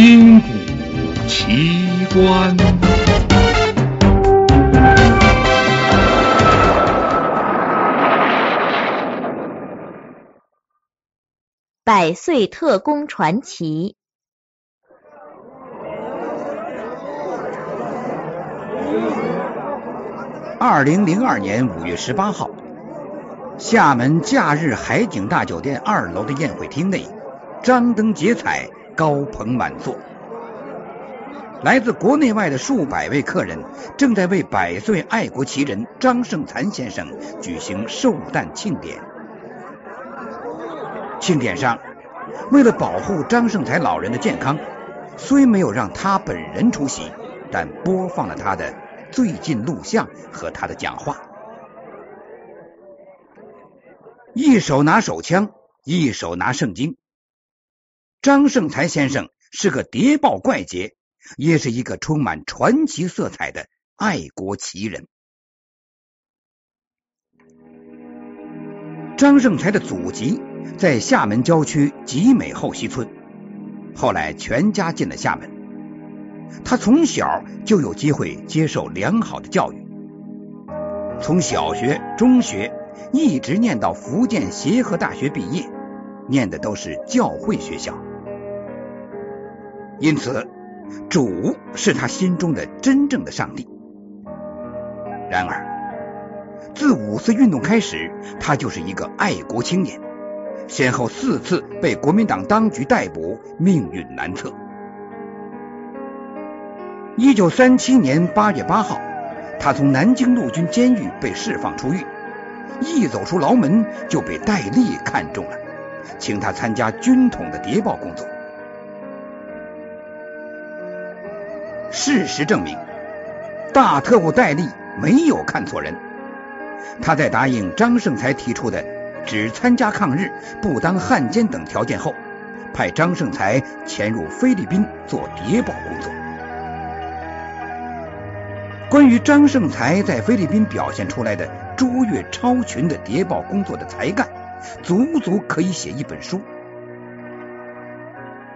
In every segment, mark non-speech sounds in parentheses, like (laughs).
金古奇观。百岁特工传奇。二零零二年五月十八号，厦门假日海景大酒店二楼的宴会厅内，张灯结彩，高朋满座。来自国内外的数百位客人正在为百岁爱国奇人张胜才先生举行寿诞庆典。庆典上，为了保护张胜才老人的健康，虽没有让他本人出席，但播放了他的最近录像和他的讲话。一手拿手枪，一手拿圣经。张胜才先生是个谍报怪杰，也是一个充满传奇色彩的爱国奇人。张胜才的祖籍。在厦门郊区集美后溪村，后来全家进了厦门。他从小就有机会接受良好的教育，从小学、中学一直念到福建协和大学毕业，念的都是教会学校。因此，主是他心中的真正的上帝。然而，自五四运动开始，他就是一个爱国青年。先后四次被国民党当局逮捕，命运难测。一九三七年八月八号，他从南京陆军监狱被释放出狱，一走出牢门就被戴笠看中了，请他参加军统的谍报工作。事实证明，大特务戴笠没有看错人，他在答应张胜才提出的。只参加抗日，不当汉奸等条件后，派张胜才潜入菲律宾做谍报工作。关于张胜才在菲律宾表现出来的卓越超群的谍报工作的才干，足足可以写一本书。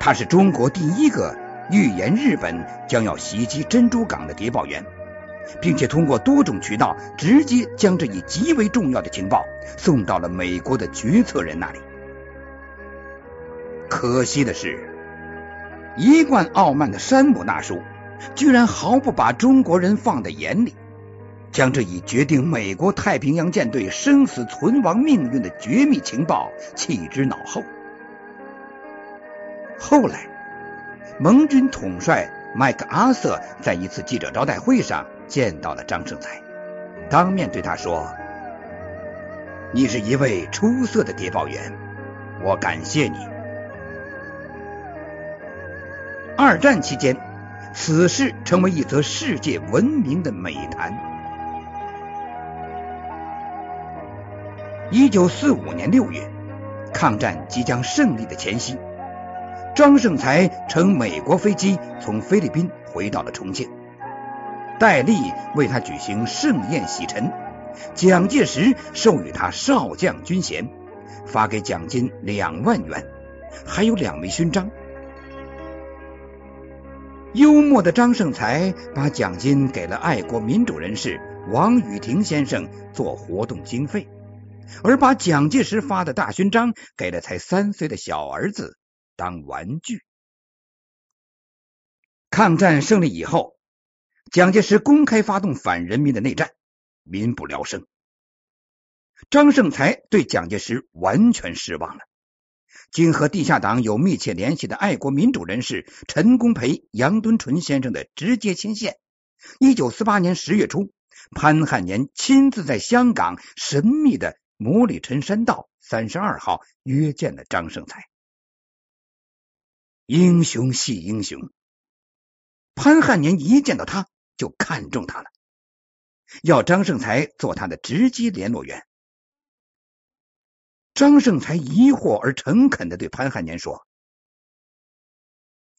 他是中国第一个预言日本将要袭击珍珠港的谍报员。并且通过多种渠道直接将这一极为重要的情报送到了美国的决策人那里。可惜的是，一贯傲慢的山姆大叔居然毫不把中国人放在眼里，将这一决定美国太平洋舰队生死存亡命运的绝密情报弃之脑后。后来，盟军统帅麦克阿瑟在一次记者招待会上。见到了张胜才，当面对他说：“你是一位出色的谍报员，我感谢你。”二战期间，此事成为一则世界闻名的美谈。一九四五年六月，抗战即将胜利的前夕，张胜才乘美国飞机从菲律宾回到了重庆。戴笠为他举行盛宴洗尘，蒋介石授予他少将军衔，发给奖金两万元，还有两枚勋章。幽默的张胜才把奖金给了爱国民主人士王雨婷先生做活动经费，而把蒋介石发的大勋章给了才三岁的小儿子当玩具。抗战胜利以后。蒋介石公开发动反人民的内战，民不聊生。张胜才对蒋介石完全失望了。经和地下党有密切联系的爱国民主人士陈公培、杨敦纯先生的直接牵线，一九四八年十月初，潘汉年亲自在香港神秘的摩里陈山道三十二号约见了张胜才。英雄惜英雄，潘汉年一见到他。就看中他了，要张胜才做他的直接联络员。张胜才疑惑而诚恳的对潘汉年说：“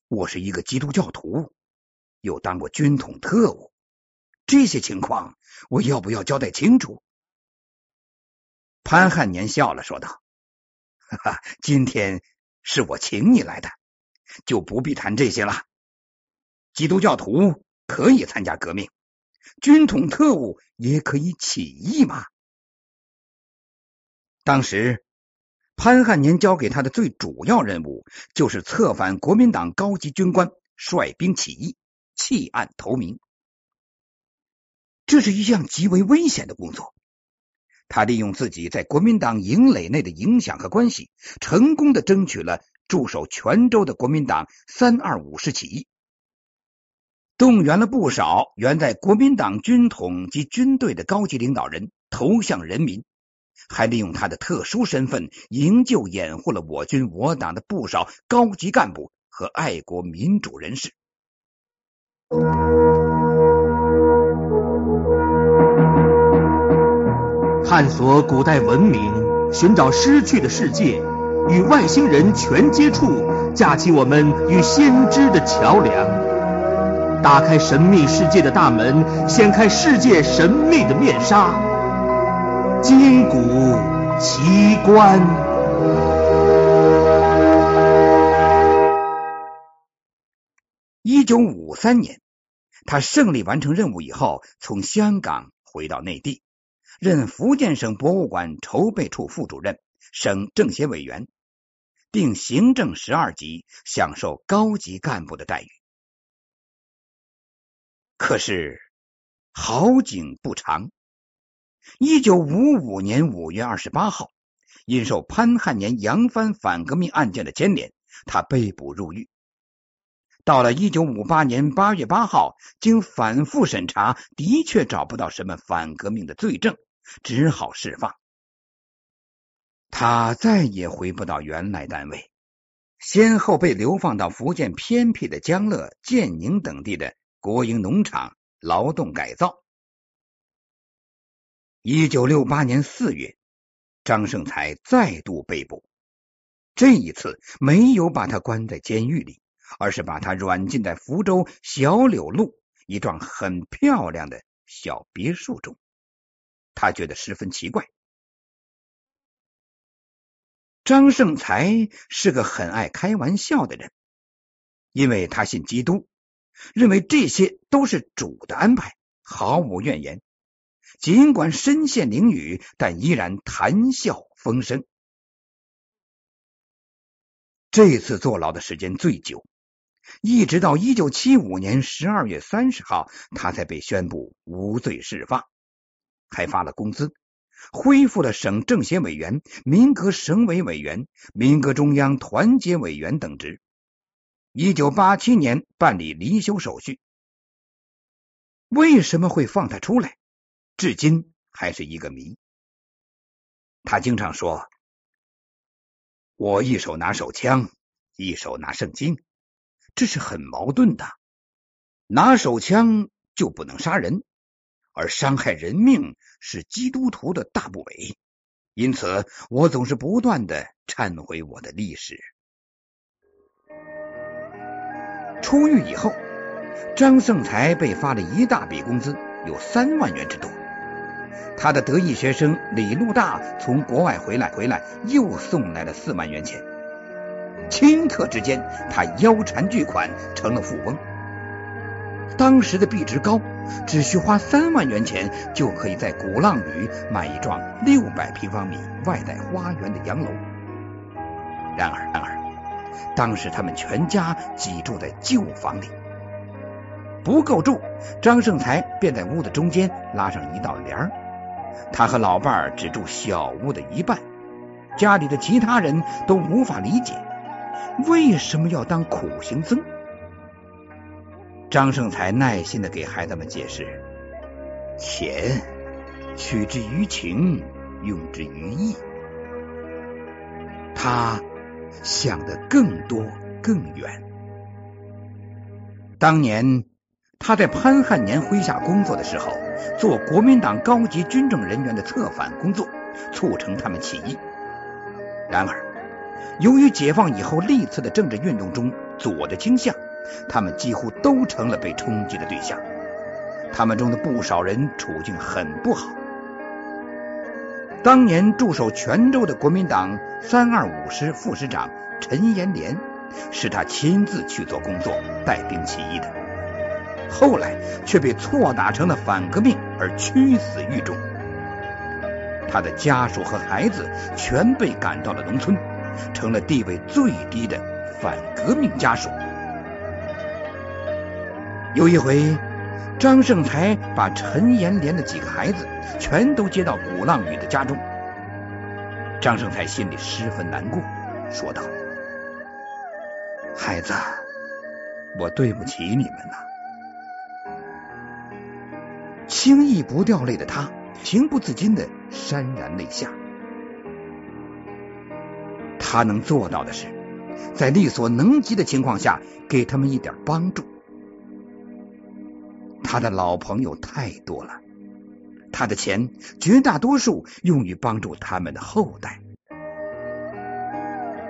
我是一个基督教徒，又当过军统特务，这些情况我要不要交代清楚？”潘汉年笑了，说道：“ (laughs) 哈哈，今天是我请你来的，就不必谈这些了。基督教徒可以参加革命，军统特务也可以起义嘛。当时潘汉年交给他的最主要任务，就是策反国民党高级军官，率兵起义，弃暗投明。这是一项极为危险的工作。他利用自己在国民党营垒内的影响和关系，成功的争取了驻守泉州的国民党三二五师起义，动员了不少原在国民党军统及军队的高级领导人投向人民，还利用他的特殊身份营救掩护了我军我党的不少高级干部和爱国民主人士。探索古代文明，寻找失去的世界，与外星人全接触，架起我们与先知的桥梁，打开神秘世界的大门，掀开世界神秘的面纱，金谷奇观。一九五三年，他胜利完成任务以后，从香港回到内地。任福建省博物馆筹备处副主任、省政协委员，并行政十二级，享受高级干部的待遇。可是好景不长，一九五五年五月二十八号，因受潘汉年扬帆反革命案件的牵连，他被捕入狱。到了一九五八年八月八号，经反复审查，的确找不到什么反革命的罪证。只好释放，他再也回不到原来单位，先后被流放到福建偏僻的江乐、建宁等地的国营农场劳动改造。一九六八年四月，张盛才再度被捕，这一次没有把他关在监狱里，而是把他软禁在福州小柳路一幢很漂亮的小别墅中。他觉得十分奇怪。张胜才是个很爱开玩笑的人，因为他信基督，认为这些都是主的安排，毫无怨言。尽管身陷囹圄，但依然谈笑风生。这次坐牢的时间最久，一直到一九七五年十二月三十号，他才被宣布无罪释放。还发了工资，恢复了省政协委员、民革省委委员、民革中央团结委员等职。一九八七年办理离休手续。为什么会放他出来？至今还是一个谜。他经常说：“我一手拿手枪，一手拿圣经，这是很矛盾的。拿手枪就不能杀人。”而伤害人命是基督徒的大不韪，因此我总是不断的忏悔我的历史。出狱以后，张盛才被发了一大笔工资，有三万元之多。他的得意学生李路大从国外回来，回来又送来了四万元钱。顷刻之间，他腰缠巨款，成了富翁。当时的币值高。只需花三万元钱，就可以在鼓浪屿买一幢六百平方米、外带花园的洋楼。然而，然而，当时他们全家挤住在旧房里，不够住，张盛才便在屋的中间拉上一道帘儿。他和老伴儿只住小屋的一半，家里的其他人都无法理解为什么要当苦行僧。张胜才耐心的给孩子们解释：钱取之于情，用之于义。他想的更多更远。当年他在潘汉年麾下工作的时候，做国民党高级军政人员的策反工作，促成他们起义。然而，由于解放以后历次的政治运动中左的倾向。他们几乎都成了被冲击的对象，他们中的不少人处境很不好。当年驻守泉州的国民党三二五师副师长陈延年，是他亲自去做工作，带兵起义的，后来却被错打成了反革命而屈死狱中。他的家属和孩子全被赶到了农村，成了地位最低的反革命家属。有一回，张胜才把陈延莲的几个孩子全都接到鼓浪屿的家中。张胜才心里十分难过，说道：“孩子，我对不起你们呐。”轻易不掉泪的他，情不自禁的潸然泪下。他能做到的是，在力所能及的情况下，给他们一点帮助。他的老朋友太多了，他的钱绝大多数用于帮助他们的后代。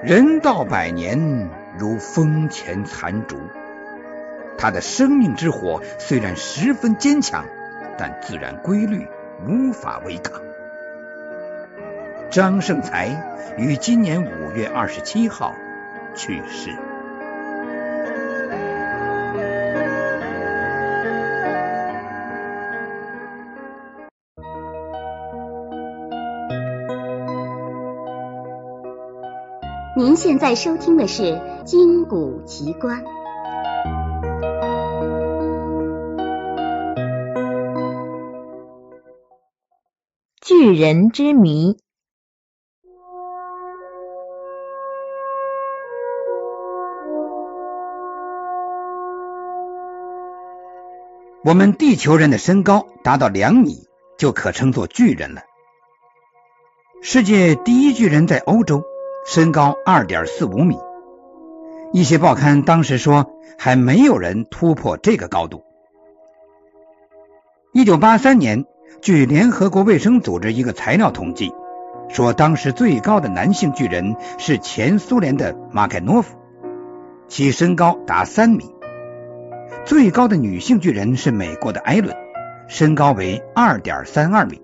人到百年如风前残烛，他的生命之火虽然十分坚强，但自然规律无法违抗。张胜才于今年五月二十七号去世。您现在收听的是《金谷奇观》。巨人之谜。我们地球人的身高达到两米，就可称作巨人了。世界第一巨人在欧洲。身高二点四五米，一些报刊当时说还没有人突破这个高度。一九八三年，据联合国卫生组织一个材料统计，说当时最高的男性巨人是前苏联的马凯诺夫，其身高达三米；最高的女性巨人是美国的艾伦，身高为二点三二米。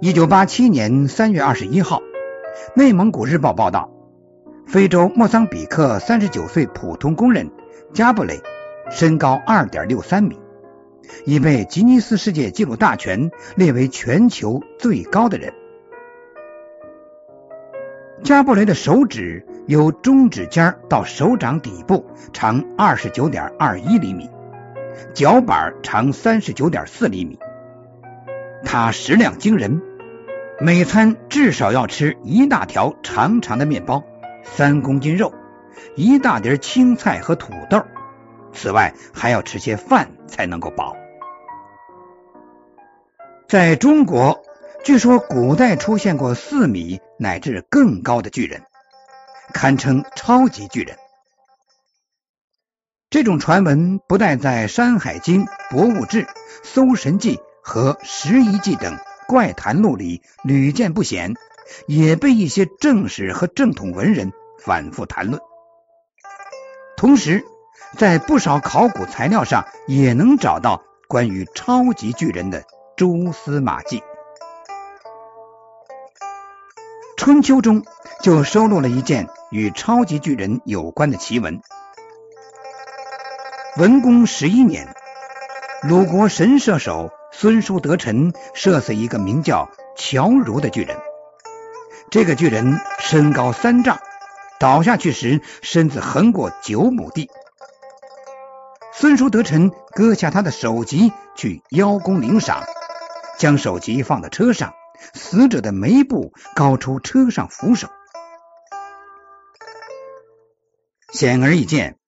一九八七年三月二十一号。内蒙古日报报道，非洲莫桑比克三十九岁普通工人加布雷身高二点六三米，已被吉尼斯世界纪录大全列为全球最高的人。加布雷的手指由中指尖到手掌底部长二十九点二一厘米，脚板长三十九点四厘米，他食量惊人。每餐至少要吃一大条长长的面包、三公斤肉、一大碟青菜和土豆，此外还要吃些饭才能够饱。在中国，据说古代出现过四米乃至更高的巨人，堪称超级巨人。这种传闻不但在《山海经》《博物志》《搜神记》和《拾遗记》等。怪谈录里屡见不鲜，也被一些正史和正统文人反复谈论。同时，在不少考古材料上也能找到关于超级巨人的蛛丝马迹。春秋中就收录了一件与超级巨人有关的奇闻。文公十一年，鲁国神射手。孙叔得臣射死一个名叫乔如的巨人，这个巨人身高三丈，倒下去时身子横过九亩地。孙叔得臣割下他的首级去邀功领赏，将首级放在车上，死者的眉部高出车上扶手。显而易见，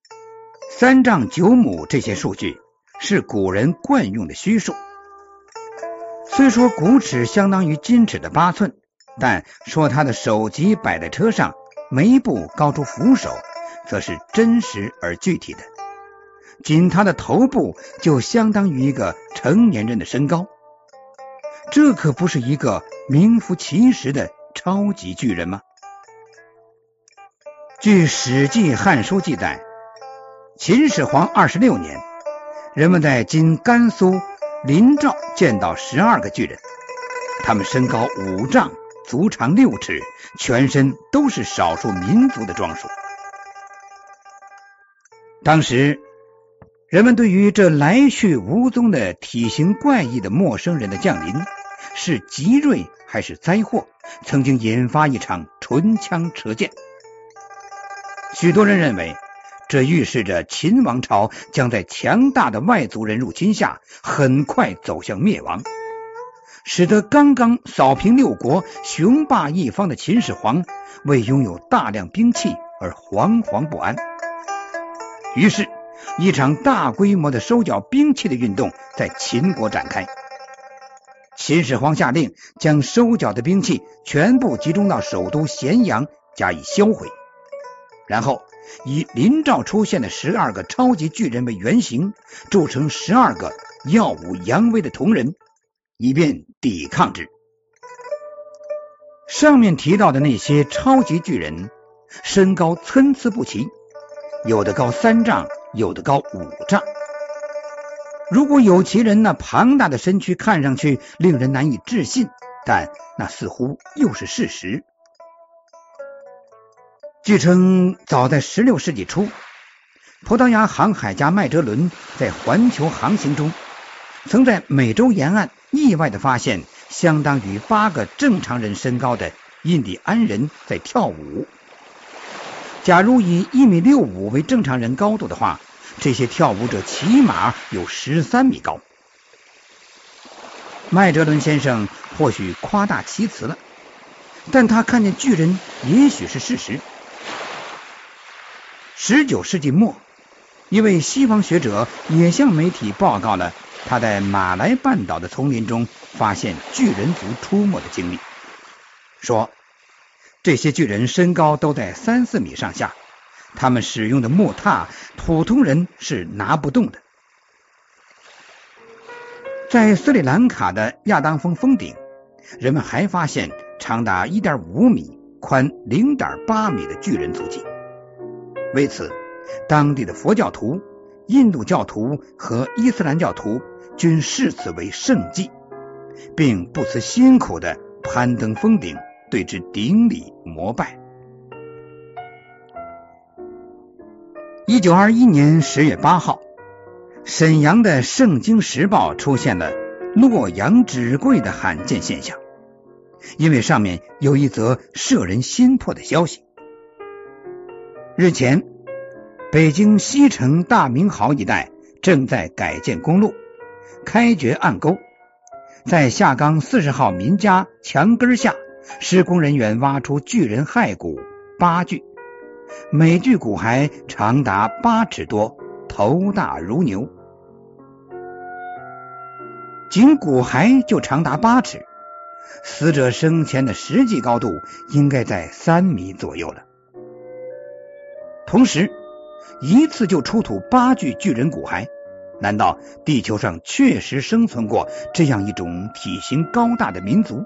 三丈九亩这些数据是古人惯用的虚数。虽说骨尺相当于金尺的八寸，但说他的首级摆在车上，眉部高出扶手，则是真实而具体的。仅他的头部就相当于一个成年人的身高，这可不是一个名副其实的超级巨人吗？据《史记·汉书》记载，秦始皇二十六年，人们在今甘肃。林兆见到十二个巨人，他们身高五丈，足长六尺，全身都是少数民族的装束。当时，人们对于这来去无踪的体型怪异的陌生人的降临是吉瑞还是灾祸，曾经引发一场唇枪舌剑。许多人认为，这预示着秦王朝将在强大的外族人入侵下很快走向灭亡，使得刚刚扫平六国、雄霸一方的秦始皇为拥有大量兵器而惶惶不安。于是，一场大规模的收缴兵器的运动在秦国展开。秦始皇下令将收缴的兵器全部集中到首都咸阳加以销毁，然后以林赵出现的十二个超级巨人为原型，铸成十二个耀武扬威的铜人，以便抵抗之。上面提到的那些超级巨人，身高参差不齐。有的高三丈，有的高五丈。如果有其人那庞大的身躯看上去令人难以置信，但那似乎又是事实。据称，早在十六世纪初，葡萄牙航海家麦哲伦在环球航行中，曾在美洲沿岸意外的发现相当于八个正常人身高的印第安人在跳舞。假如以一米六五为正常人高度的话，这些跳舞者起码有十三米高。麦哲伦先生或许夸大其词了，但他看见巨人也许是事实。十九世纪末，一位西方学者也向媒体报告了他在马来半岛的丛林中发现巨人族出没的经历，说。这些巨人身高都在三四米上下，他们使用的木榻普通人是拿不动的。在斯里兰卡的亚当峰峰顶，人们还发现长达一点五米、宽零点八米的巨人足迹。为此，当地的佛教徒、印度教徒和伊斯兰教徒均视此为圣迹，并不辞辛苦的攀登峰顶。对之顶礼膜拜。一九二一年十月八号，沈阳的《圣经时报》出现了洛阳纸贵的罕见现象，因为上面有一则摄人心魄的消息。日前，北京西城大明壕一带正在改建公路，开掘暗沟，在下岗四十号民家墙根下。施工人员挖出巨人骸骨八具，每具骨骸长达八尺多，头大如牛。仅骨骸就长达八尺，死者生前的实际高度应该在三米左右了。同时，一次就出土八具巨人骨骸，难道地球上确实生存过这样一种体型高大的民族？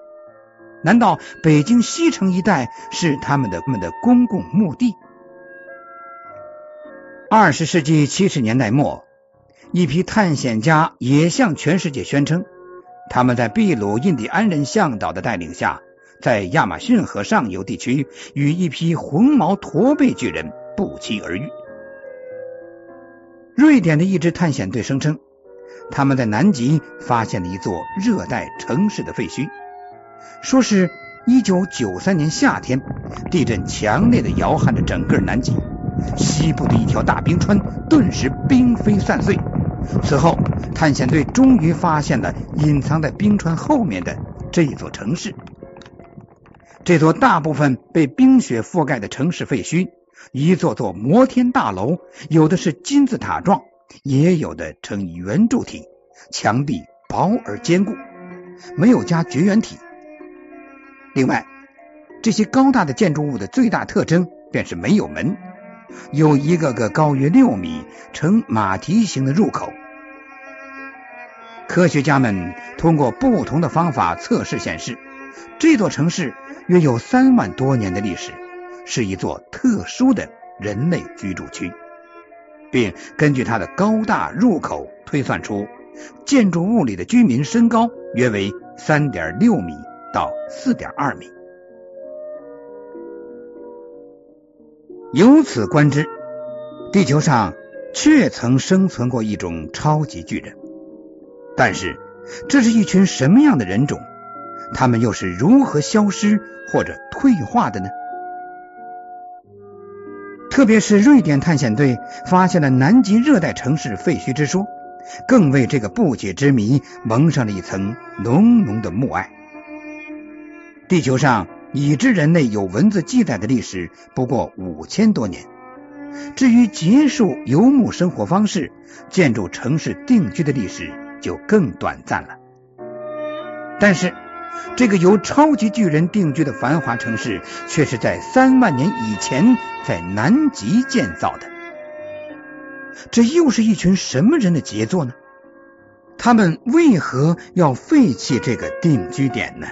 难道北京西城一带是他们的们的公共墓地？二十世纪七十年代末，一批探险家也向全世界宣称，他们在秘鲁印第安人向导的带领下，在亚马逊河上游地区与一批红毛驼背巨人不期而遇。瑞典的一支探险队声称，他们在南极发现了一座热带城市的废墟。说是一九九三年夏天，地震强烈的摇撼着整个南极，西部的一条大冰川顿时冰飞散碎。此后，探险队终于发现了隐藏在冰川后面的这座城市。这座大部分被冰雪覆盖的城市废墟，一座座摩天大楼，有的是金字塔状，也有的呈圆柱体，墙壁薄而坚固，没有加绝缘体。另外，这些高大的建筑物的最大特征便是没有门，有一个个高约六米、呈马蹄形的入口。科学家们通过不同的方法测试显示，这座城市约有三万多年的历史，是一座特殊的人类居住区并根据它的高大入口推算出建筑物里的居民身高约为三点六米到四点二米。由此观之地球上确曾生存过一种超级巨人但是这是一群什么样的人种他们又是如何消失或者退化的呢？特别是瑞典探险队发现了南极热带城市废墟之说，更为这个不解之谜蒙上了一层浓浓的雾霭。地球上已知人类有文字记载的历史不过五千多年，至于结束游牧生活方式、建筑城市定居的历史就更短暂了。但是。这个由超级巨人定居的繁华城市，却是在三万年以前在南极建造的。这又是一群什么人的杰作呢？他们为何要废弃这个定居点呢？